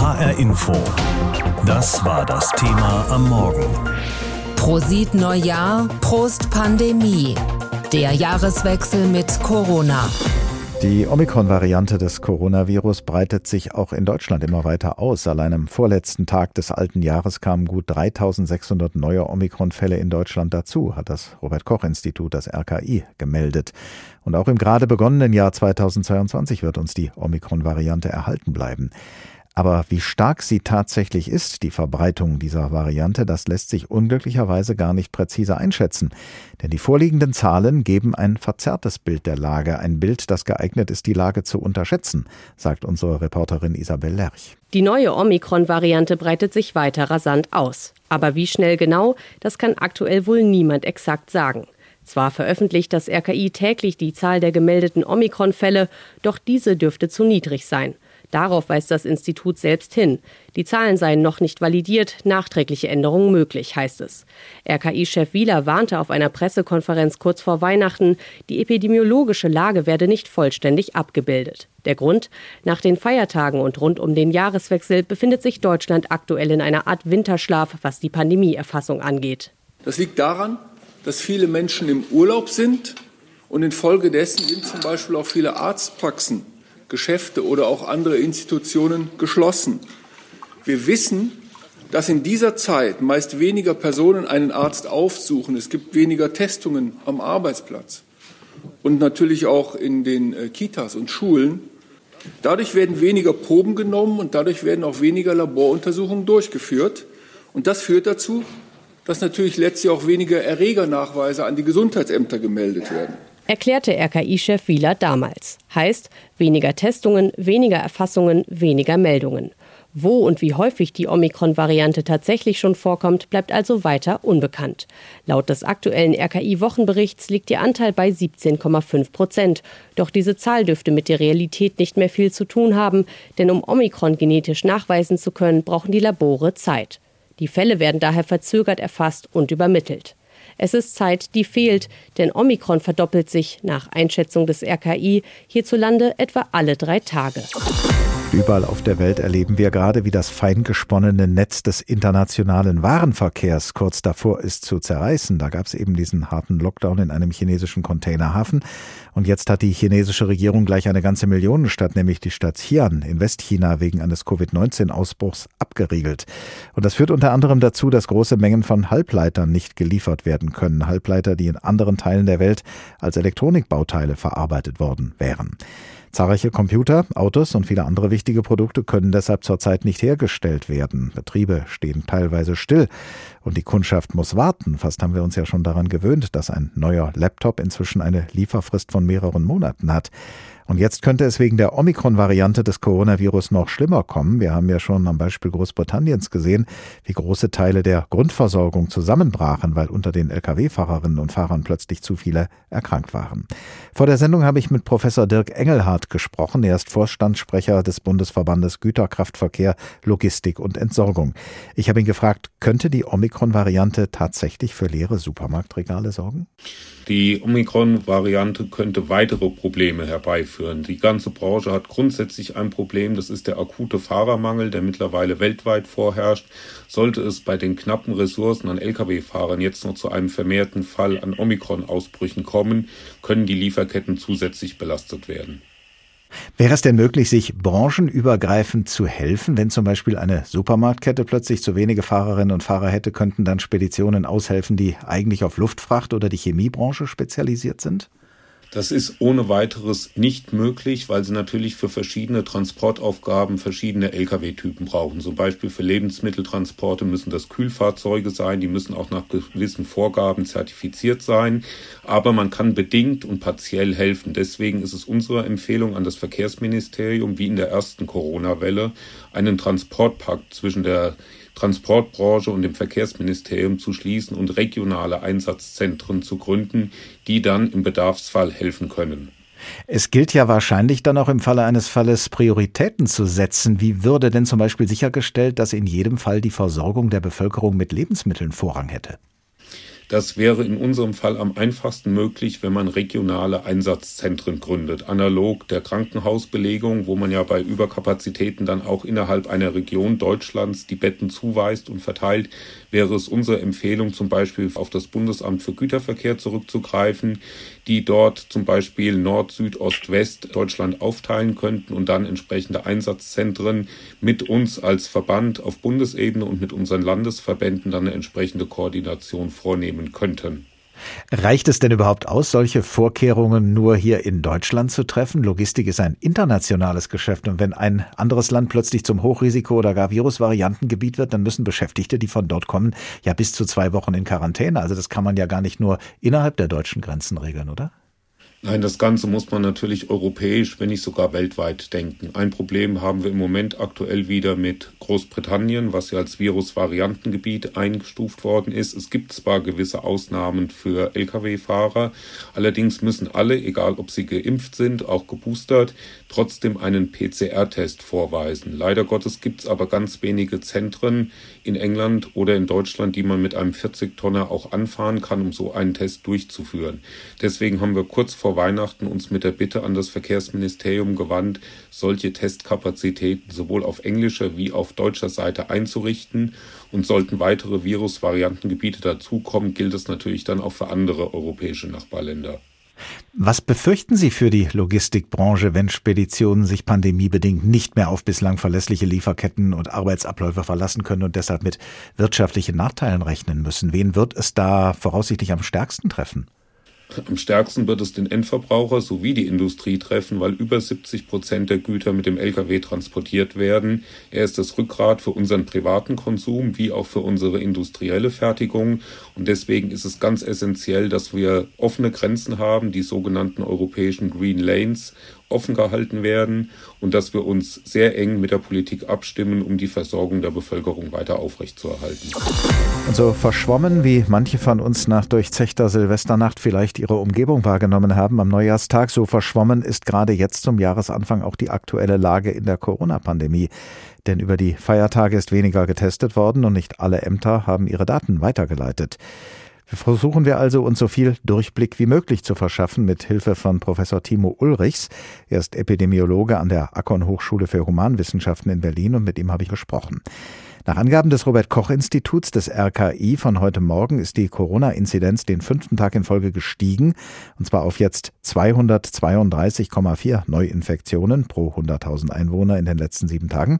HR Info. Das war das Thema am Morgen. Prosit Neujahr, Prost Pandemie. Der Jahreswechsel mit Corona. Die Omikron-Variante des Coronavirus breitet sich auch in Deutschland immer weiter aus. Allein am vorletzten Tag des alten Jahres kamen gut 3600 neue Omikron-Fälle in Deutschland dazu, hat das Robert-Koch-Institut, das RKI, gemeldet. Und auch im gerade begonnenen Jahr 2022 wird uns die Omikron-Variante erhalten bleiben. Aber wie stark sie tatsächlich ist, die Verbreitung dieser Variante, das lässt sich unglücklicherweise gar nicht präzise einschätzen. Denn die vorliegenden Zahlen geben ein verzerrtes Bild der Lage, ein Bild, das geeignet ist, die Lage zu unterschätzen, sagt unsere Reporterin Isabel Lerch. Die neue Omikron-Variante breitet sich weiter rasant aus. Aber wie schnell genau, das kann aktuell wohl niemand exakt sagen. Zwar veröffentlicht das RKI täglich die Zahl der gemeldeten Omikron-Fälle, doch diese dürfte zu niedrig sein. Darauf weist das Institut selbst hin. Die Zahlen seien noch nicht validiert, nachträgliche Änderungen möglich, heißt es. RKI-Chef Wieler warnte auf einer Pressekonferenz kurz vor Weihnachten, die epidemiologische Lage werde nicht vollständig abgebildet. Der Grund? Nach den Feiertagen und rund um den Jahreswechsel befindet sich Deutschland aktuell in einer Art Winterschlaf, was die Pandemieerfassung angeht. Das liegt daran, dass viele Menschen im Urlaub sind und infolgedessen sind zum Beispiel auch viele Arztpraxen Geschäfte oder auch andere Institutionen geschlossen. Wir wissen, dass in dieser Zeit meist weniger Personen einen Arzt aufsuchen. Es gibt weniger Testungen am Arbeitsplatz und natürlich auch in den äh, Kitas und Schulen. Dadurch werden weniger Proben genommen und dadurch werden auch weniger Laboruntersuchungen durchgeführt. Und das führt dazu, dass natürlich letztlich auch weniger Erregernachweise an die Gesundheitsämter gemeldet werden erklärte RKI-Chef Wieler damals. Heißt, weniger Testungen, weniger Erfassungen, weniger Meldungen. Wo und wie häufig die Omikron-Variante tatsächlich schon vorkommt, bleibt also weiter unbekannt. Laut des aktuellen RKI-Wochenberichts liegt ihr Anteil bei 17,5 Prozent. Doch diese Zahl dürfte mit der Realität nicht mehr viel zu tun haben, denn um Omikron genetisch nachweisen zu können, brauchen die Labore Zeit. Die Fälle werden daher verzögert erfasst und übermittelt. Es ist Zeit, die fehlt, denn Omikron verdoppelt sich nach Einschätzung des RKI hierzulande etwa alle drei Tage. Überall auf der Welt erleben wir gerade, wie das fein gesponnene Netz des internationalen Warenverkehrs kurz davor ist zu zerreißen. Da gab es eben diesen harten Lockdown in einem chinesischen Containerhafen. Und jetzt hat die chinesische Regierung gleich eine ganze Millionenstadt, nämlich die Stadt Xi'an in Westchina wegen eines Covid-19-Ausbruchs abgeriegelt. Und das führt unter anderem dazu, dass große Mengen von Halbleitern nicht geliefert werden können. Halbleiter, die in anderen Teilen der Welt als Elektronikbauteile verarbeitet worden wären. Zahlreiche Computer, Autos und viele andere wichtige Produkte können deshalb zurzeit nicht hergestellt werden. Betriebe stehen teilweise still und die Kundschaft muss warten. Fast haben wir uns ja schon daran gewöhnt, dass ein neuer Laptop inzwischen eine Lieferfrist von mehreren Monaten hat. Und jetzt könnte es wegen der Omikron-Variante des Coronavirus noch schlimmer kommen. Wir haben ja schon am Beispiel Großbritanniens gesehen, wie große Teile der Grundversorgung zusammenbrachen, weil unter den Lkw-Fahrerinnen und Fahrern plötzlich zu viele erkrankt waren. Vor der Sendung habe ich mit Professor Dirk Engelhardt gesprochen. Er ist Vorstandssprecher des Bundesverbandes Güterkraftverkehr, Logistik und Entsorgung. Ich habe ihn gefragt, könnte die Omikron-Variante tatsächlich für leere Supermarktregale sorgen? Die Omikron-Variante könnte weitere Probleme herbeiführen. Die ganze Branche hat grundsätzlich ein Problem, das ist der akute Fahrermangel, der mittlerweile weltweit vorherrscht. Sollte es bei den knappen Ressourcen an Lkw-Fahrern jetzt noch zu einem vermehrten Fall an Omikron-Ausbrüchen kommen, können die Lieferketten zusätzlich belastet werden. Wäre es denn möglich, sich branchenübergreifend zu helfen? Wenn zum Beispiel eine Supermarktkette plötzlich zu wenige Fahrerinnen und Fahrer hätte, könnten dann Speditionen aushelfen, die eigentlich auf Luftfracht oder die Chemiebranche spezialisiert sind? Das ist ohne weiteres nicht möglich, weil sie natürlich für verschiedene Transportaufgaben verschiedene Lkw-Typen brauchen. Zum Beispiel für Lebensmitteltransporte müssen das Kühlfahrzeuge sein, die müssen auch nach gewissen Vorgaben zertifiziert sein. Aber man kann bedingt und partiell helfen. Deswegen ist es unsere Empfehlung an das Verkehrsministerium, wie in der ersten Corona-Welle, einen Transportpakt zwischen der Transportbranche und dem Verkehrsministerium zu schließen und regionale Einsatzzentren zu gründen, die dann im Bedarfsfall helfen können. Es gilt ja wahrscheinlich dann auch im Falle eines Falles Prioritäten zu setzen. Wie würde denn zum Beispiel sichergestellt, dass in jedem Fall die Versorgung der Bevölkerung mit Lebensmitteln Vorrang hätte? Das wäre in unserem Fall am einfachsten möglich, wenn man regionale Einsatzzentren gründet, analog der Krankenhausbelegung, wo man ja bei Überkapazitäten dann auch innerhalb einer Region Deutschlands die Betten zuweist und verteilt, wäre es unsere Empfehlung, zum Beispiel auf das Bundesamt für Güterverkehr zurückzugreifen, die dort zum Beispiel Nord, Süd, Ost, West Deutschland aufteilen könnten und dann entsprechende Einsatzzentren mit uns als Verband auf Bundesebene und mit unseren Landesverbänden dann eine entsprechende Koordination vornehmen könnten. Reicht es denn überhaupt aus, solche Vorkehrungen nur hier in Deutschland zu treffen? Logistik ist ein internationales Geschäft und wenn ein anderes Land plötzlich zum Hochrisiko- oder gar Virusvariantengebiet wird, dann müssen Beschäftigte, die von dort kommen, ja bis zu zwei Wochen in Quarantäne. Also das kann man ja gar nicht nur innerhalb der deutschen Grenzen regeln, oder? Nein, das Ganze muss man natürlich europäisch, wenn nicht sogar weltweit denken. Ein Problem haben wir im Moment aktuell wieder mit Großbritannien, was ja als Virusvariantengebiet eingestuft worden ist. Es gibt zwar gewisse Ausnahmen für Lkw-Fahrer, allerdings müssen alle, egal ob sie geimpft sind, auch geboostert, trotzdem einen PCR-Test vorweisen. Leider Gottes gibt es aber ganz wenige Zentren in England oder in Deutschland, die man mit einem 40-Tonner auch anfahren kann, um so einen Test durchzuführen. Deswegen haben wir kurz vor Weihnachten uns mit der Bitte an das Verkehrsministerium gewandt, solche Testkapazitäten sowohl auf englischer wie auf deutscher Seite einzurichten. Und sollten weitere Virusvariantengebiete dazukommen, gilt es natürlich dann auch für andere europäische Nachbarländer. Was befürchten Sie für die Logistikbranche, wenn Speditionen sich pandemiebedingt nicht mehr auf bislang verlässliche Lieferketten und Arbeitsabläufe verlassen können und deshalb mit wirtschaftlichen Nachteilen rechnen müssen? Wen wird es da voraussichtlich am stärksten treffen? Am stärksten wird es den Endverbraucher sowie die Industrie treffen, weil über 70 Prozent der Güter mit dem Lkw transportiert werden. Er ist das Rückgrat für unseren privaten Konsum wie auch für unsere industrielle Fertigung. Und deswegen ist es ganz essentiell, dass wir offene Grenzen haben, die sogenannten europäischen Green Lanes offen gehalten werden und dass wir uns sehr eng mit der Politik abstimmen, um die Versorgung der Bevölkerung weiter aufrechtzuerhalten. Und so verschwommen, wie manche von uns nach durchzechter Silvesternacht vielleicht ihre Umgebung wahrgenommen haben am Neujahrstag, so verschwommen ist gerade jetzt zum Jahresanfang auch die aktuelle Lage in der Corona-Pandemie. Denn über die Feiertage ist weniger getestet worden und nicht alle Ämter haben ihre Daten weitergeleitet. Versuchen wir also, uns so viel Durchblick wie möglich zu verschaffen mit Hilfe von Professor Timo Ulrichs. Er ist Epidemiologe an der Akkon Hochschule für Humanwissenschaften in Berlin und mit ihm habe ich gesprochen. Nach Angaben des Robert Koch Instituts des RKI von heute Morgen ist die Corona-Inzidenz den fünften Tag in Folge gestiegen, und zwar auf jetzt 232,4 Neuinfektionen pro 100.000 Einwohner in den letzten sieben Tagen.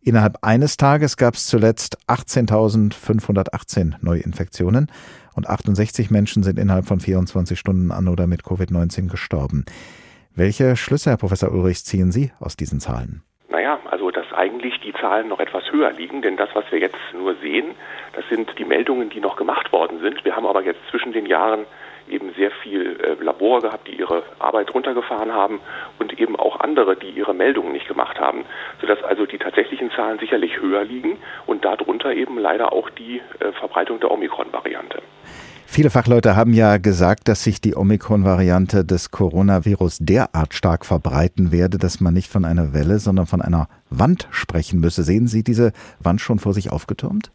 Innerhalb eines Tages gab es zuletzt 18.518 Neuinfektionen und 68 Menschen sind innerhalb von 24 Stunden an oder mit Covid-19 gestorben. Welche Schlüsse, Herr Professor Ulrichs, ziehen Sie aus diesen Zahlen? Naja, also dass eigentlich die Zahlen noch etwas höher liegen, denn das, was wir jetzt nur sehen, das sind die Meldungen, die noch gemacht worden sind. Wir haben aber jetzt zwischen den Jahren eben sehr viel äh, Labor gehabt, die ihre Arbeit runtergefahren haben und eben auch andere, die ihre Meldungen nicht gemacht haben, sodass also die tatsächlichen Zahlen sicherlich höher liegen und darunter eben leider auch die äh, Verbreitung der Omikron-Variante. Viele Fachleute haben ja gesagt, dass sich die Omikron-Variante des Coronavirus derart stark verbreiten werde, dass man nicht von einer Welle, sondern von einer Wand sprechen müsse. Sehen Sie diese Wand schon vor sich aufgetürmt?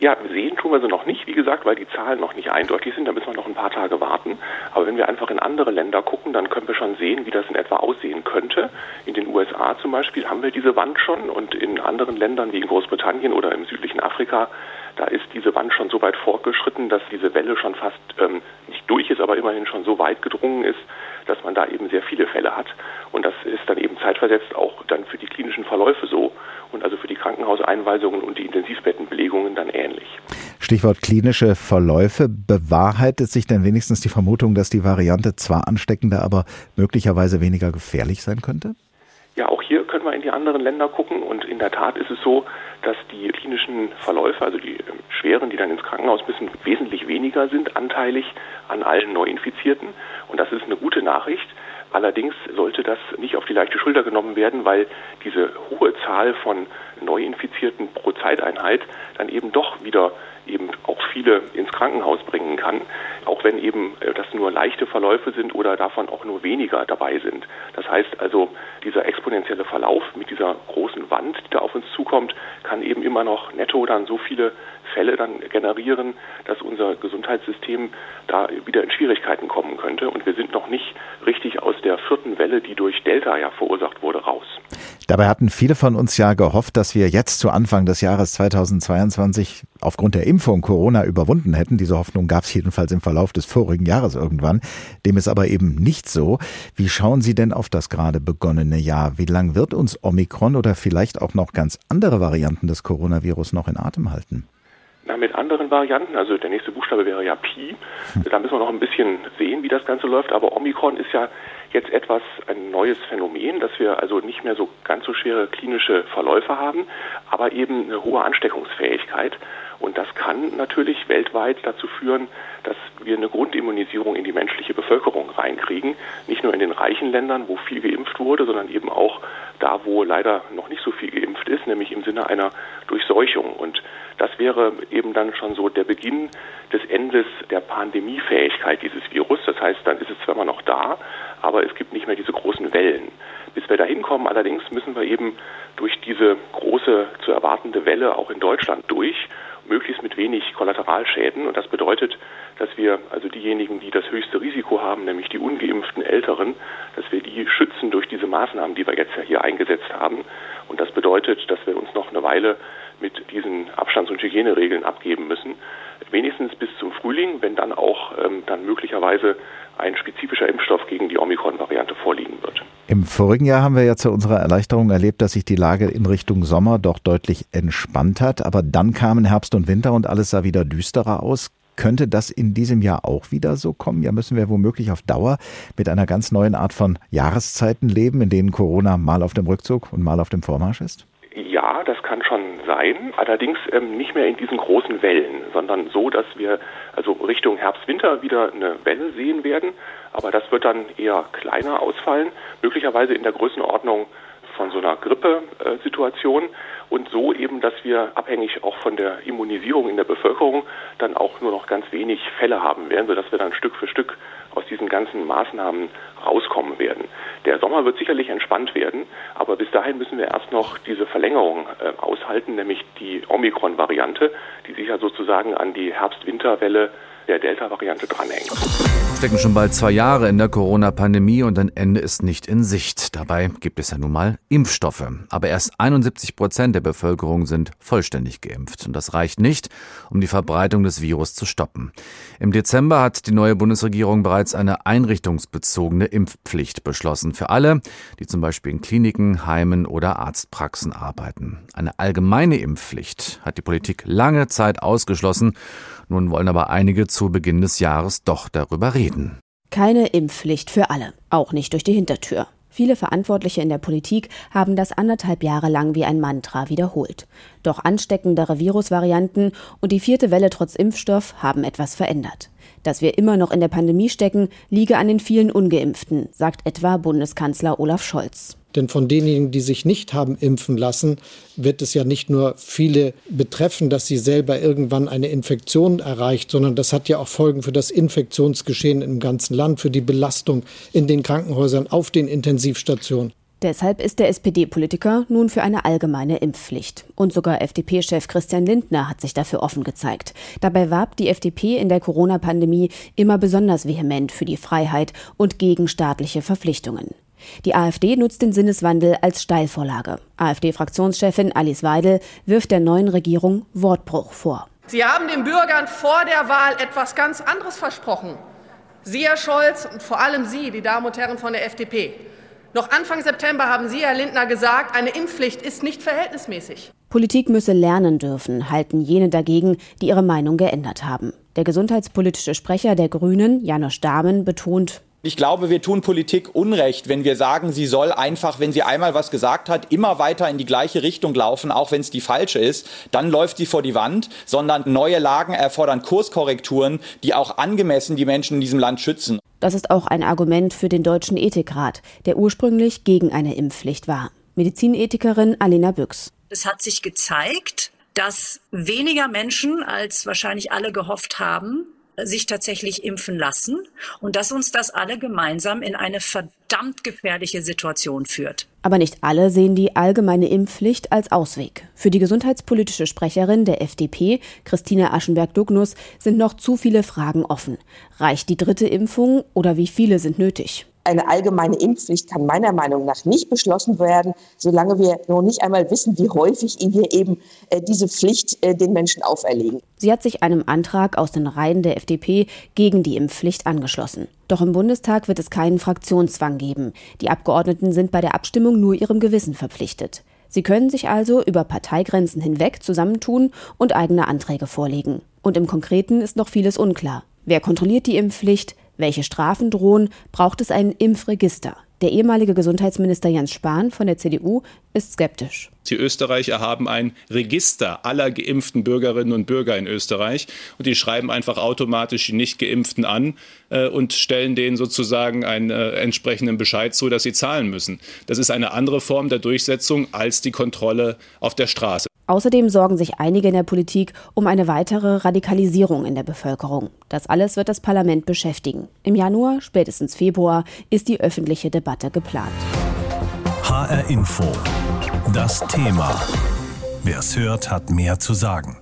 Ja, sehen tun wir sie noch nicht, wie gesagt, weil die Zahlen noch nicht eindeutig sind. Da müssen wir noch ein paar Tage warten. Aber wenn wir einfach in andere Länder gucken, dann können wir schon sehen, wie das in etwa aussehen könnte. In den USA zum Beispiel haben wir diese Wand schon und in anderen Ländern wie in Großbritannien oder im südlichen Afrika, da ist diese Wand schon so weit fortgeschritten, dass diese Welle schon fast ähm, nicht durch ist, aber immerhin schon so weit gedrungen ist, dass man da eben sehr viele Fälle hat. Und das ist dann eben zeitversetzt auch dann für die klinischen Verläufe so und also für die Krankenhauseinweisungen und die Intensivbettenbelegungen dann ähnlich. Stichwort klinische Verläufe. Bewahrheitet sich denn wenigstens die Vermutung, dass die Variante zwar ansteckender, aber möglicherweise weniger gefährlich sein könnte? Ja, auch hier können wir in die anderen Länder gucken und in der Tat ist es so, dass die klinischen Verläufe, also die ähm, schweren, die dann ins Krankenhaus müssen, wesentlich weniger sind anteilig an allen Neuinfizierten und das ist eine gute Nachricht. Allerdings sollte das nicht auf die leichte Schulter genommen werden, weil diese hohe Zahl von Neuinfizierten pro Zeiteinheit dann eben doch wieder eben auch viele ins Krankenhaus bringen kann, auch wenn eben äh, das nur leichte Verläufe sind oder davon auch nur weniger dabei sind. Das heißt also, dieser exponentielle Verlauf mit dieser großen Wand, die da auf uns zukommt, kann eben immer noch netto dann so viele Fälle dann generieren, dass unser Gesundheitssystem da wieder in Schwierigkeiten kommen könnte. Und wir sind noch nicht richtig aus der vierten Welle, die durch Delta ja verursacht wurde, raus. Dabei hatten viele von uns ja gehofft, dass wir jetzt zu Anfang des Jahres 2022 aufgrund der Impfung Corona überwunden hätten. Diese Hoffnung gab es jedenfalls im Verlauf des vorigen Jahres irgendwann. Dem ist aber eben nicht so. Wie schauen Sie denn auf das gerade begonnene Jahr? Wie lang wird uns Omikron oder vielleicht auch noch ganz andere Varianten des Coronavirus noch in Atem halten? Na, mit anderen Varianten, also der nächste Buchstabe wäre ja Pi. Da müssen wir noch ein bisschen sehen, wie das Ganze läuft. Aber Omikron ist ja jetzt etwas ein neues Phänomen, dass wir also nicht mehr so ganz so schwere klinische Verläufe haben, aber eben eine hohe Ansteckungsfähigkeit. Und das kann natürlich weltweit dazu führen, dass wir eine Grundimmunisierung in die menschliche Bevölkerung reinkriegen. Nicht nur in den reichen Ländern, wo viel geimpft wurde, sondern eben auch da, wo leider noch nicht so viel geimpft ist, nämlich im Sinne einer Durchseuchung. Und das wäre eben dann schon so der Beginn des Endes der Pandemiefähigkeit dieses Virus. Das heißt, dann ist es zwar immer noch da, aber es gibt nicht mehr diese großen Wellen. Bis wir da hinkommen allerdings müssen wir eben durch diese große zu erwartende Welle auch in Deutschland durch, möglichst mit wenig Kollateralschäden. Und das bedeutet, dass wir also diejenigen, die das höchste Risiko haben, nämlich die ungeimpften Älteren, dass wir die schützen durch diese Maßnahmen, die wir jetzt ja hier eingesetzt haben. Und das bedeutet, dass wir uns noch eine Weile mit diesen Abstands- und Hygieneregeln abgeben müssen. Wenigstens bis zum Frühling, wenn dann auch ähm, dann möglicherweise ein spezifischer Impfstoff gegen die Omikron-Variante vorliegen wird. Im vorigen Jahr haben wir ja zu unserer Erleichterung erlebt, dass sich die Lage in Richtung Sommer doch deutlich entspannt hat. Aber dann kamen Herbst und Winter und alles sah wieder düsterer aus. Könnte das in diesem Jahr auch wieder so kommen? Ja, müssen wir womöglich auf Dauer mit einer ganz neuen Art von Jahreszeiten leben, in denen Corona mal auf dem Rückzug und mal auf dem Vormarsch ist? Ja, das kann schon sein. Allerdings ähm, nicht mehr in diesen großen Wellen, sondern so, dass wir also Richtung Herbst-Winter wieder eine Welle sehen werden. Aber das wird dann eher kleiner ausfallen, möglicherweise in der Größenordnung von so einer Grippesituation und so eben, dass wir abhängig auch von der Immunisierung in der Bevölkerung dann auch nur noch ganz wenig Fälle haben werden, sodass wir dann Stück für Stück aus diesen ganzen Maßnahmen rauskommen werden. Der Sommer wird sicherlich entspannt werden, aber bis dahin müssen wir erst noch diese Verlängerung äh, aushalten, nämlich die Omikron-Variante, die sich ja sozusagen an die Herbst-Winterwelle der Delta-Variante dranhängt. Stecken schon bald zwei Jahre in der Corona-Pandemie und ein Ende ist nicht in Sicht. Dabei gibt es ja nun mal Impfstoffe. Aber erst 71 Prozent der Bevölkerung sind vollständig geimpft. Und das reicht nicht, um die Verbreitung des Virus zu stoppen. Im Dezember hat die neue Bundesregierung bereits eine einrichtungsbezogene Impfpflicht beschlossen. Für alle, die zum Beispiel in Kliniken, Heimen oder Arztpraxen arbeiten. Eine allgemeine Impfpflicht hat die Politik lange Zeit ausgeschlossen. Nun wollen aber einige zu Beginn des Jahres doch darüber reden. Keine Impfpflicht für alle, auch nicht durch die Hintertür. Viele Verantwortliche in der Politik haben das anderthalb Jahre lang wie ein Mantra wiederholt. Doch ansteckendere Virusvarianten und die vierte Welle trotz Impfstoff haben etwas verändert. Dass wir immer noch in der Pandemie stecken, liege an den vielen ungeimpften, sagt etwa Bundeskanzler Olaf Scholz. Denn von denjenigen, die sich nicht haben impfen lassen, wird es ja nicht nur viele betreffen, dass sie selber irgendwann eine Infektion erreicht, sondern das hat ja auch Folgen für das Infektionsgeschehen im ganzen Land, für die Belastung in den Krankenhäusern, auf den Intensivstationen. Deshalb ist der SPD-Politiker nun für eine allgemeine Impfpflicht. Und sogar FDP-Chef Christian Lindner hat sich dafür offen gezeigt. Dabei warb die FDP in der Corona-Pandemie immer besonders vehement für die Freiheit und gegen staatliche Verpflichtungen. Die AfD nutzt den Sinneswandel als Steilvorlage. AfD-Fraktionschefin Alice Weidel wirft der neuen Regierung Wortbruch vor. Sie haben den Bürgern vor der Wahl etwas ganz anderes versprochen. Sie, Herr Scholz, und vor allem Sie, die Damen und Herren von der FDP. Noch Anfang September haben Sie, Herr Lindner, gesagt, eine Impfpflicht ist nicht verhältnismäßig. Politik müsse lernen dürfen, halten jene dagegen, die ihre Meinung geändert haben. Der gesundheitspolitische Sprecher der Grünen, Janosch Dahmen, betont, ich glaube, wir tun Politik Unrecht, wenn wir sagen, sie soll einfach, wenn sie einmal was gesagt hat, immer weiter in die gleiche Richtung laufen, auch wenn es die falsche ist. Dann läuft sie vor die Wand, sondern neue Lagen erfordern Kurskorrekturen, die auch angemessen die Menschen in diesem Land schützen. Das ist auch ein Argument für den Deutschen Ethikrat, der ursprünglich gegen eine Impfpflicht war. Medizinethikerin Alena Büchs. Es hat sich gezeigt, dass weniger Menschen, als wahrscheinlich alle gehofft haben, sich tatsächlich impfen lassen und dass uns das alle gemeinsam in eine verdammt gefährliche Situation führt. Aber nicht alle sehen die allgemeine Impfpflicht als Ausweg. Für die gesundheitspolitische Sprecherin der FDP, Christine Aschenberg-Dugnus, sind noch zu viele Fragen offen. Reicht die dritte Impfung oder wie viele sind nötig? Eine allgemeine Impfpflicht kann meiner Meinung nach nicht beschlossen werden, solange wir noch nicht einmal wissen, wie häufig wir eben äh, diese Pflicht äh, den Menschen auferlegen. Sie hat sich einem Antrag aus den Reihen der FDP gegen die Impfpflicht angeschlossen. Doch im Bundestag wird es keinen Fraktionszwang geben. Die Abgeordneten sind bei der Abstimmung nur ihrem Gewissen verpflichtet. Sie können sich also über Parteigrenzen hinweg zusammentun und eigene Anträge vorlegen. Und im Konkreten ist noch vieles unklar. Wer kontrolliert die Impfpflicht? Welche Strafen drohen? Braucht es ein Impfregister? Der ehemalige Gesundheitsminister Jens Spahn von der CDU ist skeptisch. Die Österreicher haben ein Register aller geimpften Bürgerinnen und Bürger in Österreich und die schreiben einfach automatisch die nicht geimpften an äh, und stellen denen sozusagen einen äh, entsprechenden Bescheid zu, dass sie zahlen müssen. Das ist eine andere Form der Durchsetzung als die Kontrolle auf der Straße. Außerdem sorgen sich einige in der Politik um eine weitere Radikalisierung in der Bevölkerung. Das alles wird das Parlament beschäftigen. Im Januar, spätestens Februar, ist die öffentliche Debatte geplant. HR Info. Das Thema. Wer es hört, hat mehr zu sagen.